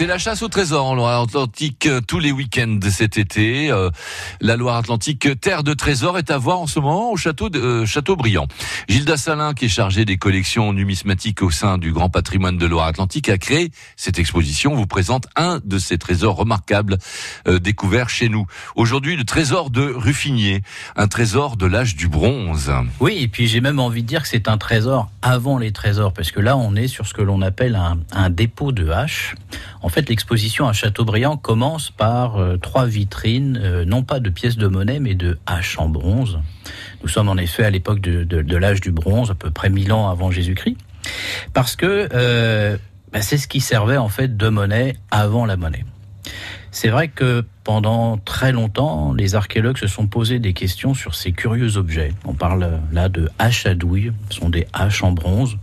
C'est la chasse au trésor en Loire-Atlantique euh, tous les week-ends de cet été. Euh, la Loire-Atlantique, terre de trésors, est à voir en ce moment au château de euh, Châteaubriand. Gilda Salin, qui est chargée des collections numismatiques au sein du Grand Patrimoine de Loire-Atlantique, a créé cette exposition. Vous présente un de ces trésors remarquables découverts chez nous. Aujourd'hui, le trésor de Ruffinier, un trésor de l'âge du bronze. Oui, et puis j'ai même envie de dire que c'est un trésor avant les trésors, parce que là, on est sur ce que l'on appelle un, dépôt de haches en fait, l'exposition à Châteaubriand commence par euh, trois vitrines, euh, non pas de pièces de monnaie, mais de haches en bronze. Nous sommes en effet à l'époque de, l'âge du bronze, à peu près 1000 ans avant Jésus-Christ, parce que euh, bah, c'est ce qui servait en fait de monnaie avant la monnaie. C'est vrai que pendant très longtemps, les archéologues se sont posé des questions sur ces curieux objets. On parle là de haches à douille, ce sont des haches en bronze,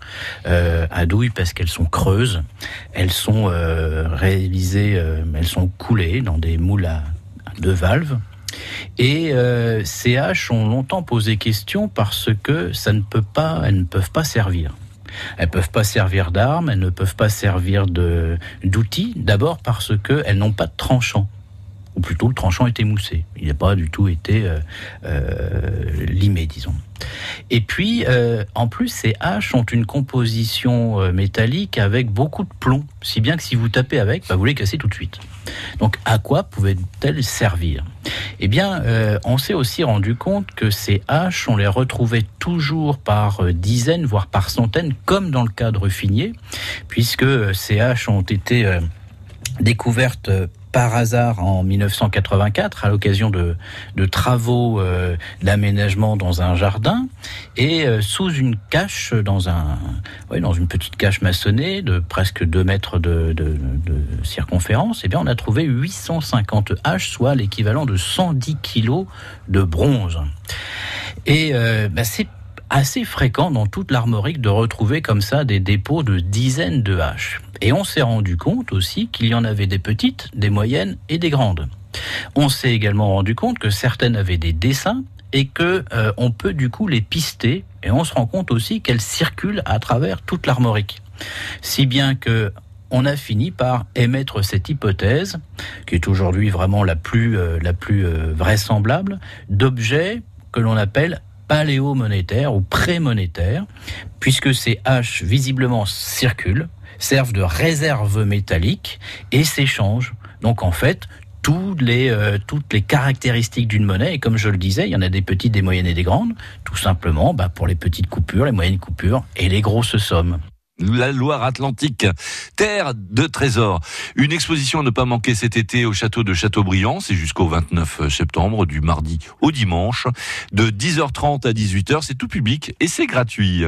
euh, à douille parce qu'elles sont creuses, elles sont euh, réalisées, euh, elles sont coulées dans des moules à deux valves. Et euh, ces haches ont longtemps posé question parce que ça ne peut pas, elles ne peuvent pas servir. Elles peuvent pas servir d'armes, elles ne peuvent pas servir d'outils. D'abord parce qu'elles n'ont pas de tranchant ou plutôt le tranchant est émoussé. Il n'a pas du tout été euh, euh, limé, disons. Et puis, euh, en plus, ces haches ont une composition métallique avec beaucoup de plomb, si bien que si vous tapez avec, bah, vous les cassez tout de suite. Donc, à quoi pouvaient-elles servir? Eh bien, on s'est aussi rendu compte que ces haches, on les retrouvait toujours par dizaines, voire par centaines, comme dans le cas de Ruffinier, puisque ces haches ont été découvertes par hasard en 1984 à l'occasion de, travaux euh, d'aménagement dans un jardin et euh, sous une cache dans un dans une petite cache maçonnée de presque 2 mètres de, circonférence et eh bien on a trouvé 850 haches soit l'équivalent de 110 kilos de bronze. Et euh, bah, c'est assez fréquent dans toute l'armorique de retrouver comme ça des dépôts de dizaines de haches. Et on s'est rendu compte aussi qu'il y en avait des petites, des moyennes et des grandes. On s'est également rendu compte que certaines avaient des dessins et que euh, on peut du coup les pister et on se rend compte aussi qu'elles circulent à travers toute l'armorique. Si bien que on a fini par émettre cette hypothèse, qui est aujourd'hui vraiment la plus, euh, la plus euh, vraisemblable, d'objets que l'on appelle paléo-monétaires ou pré-monétaires, puisque ces haches visiblement circulent, servent de réserve métallique et s'échangent. Donc en fait, toutes les, euh, toutes les caractéristiques d'une monnaie, et comme je le disais, il y en a des petites, des moyennes et des grandes, tout simplement bah, pour les petites coupures, les moyennes coupures et les grosses sommes la Loire-Atlantique, terre de trésors. Une exposition à ne pas manquer cet été au château de Châteaubriand, c'est jusqu'au 29 septembre, du mardi au dimanche, de 10h30 à 18h, c'est tout public et c'est gratuit.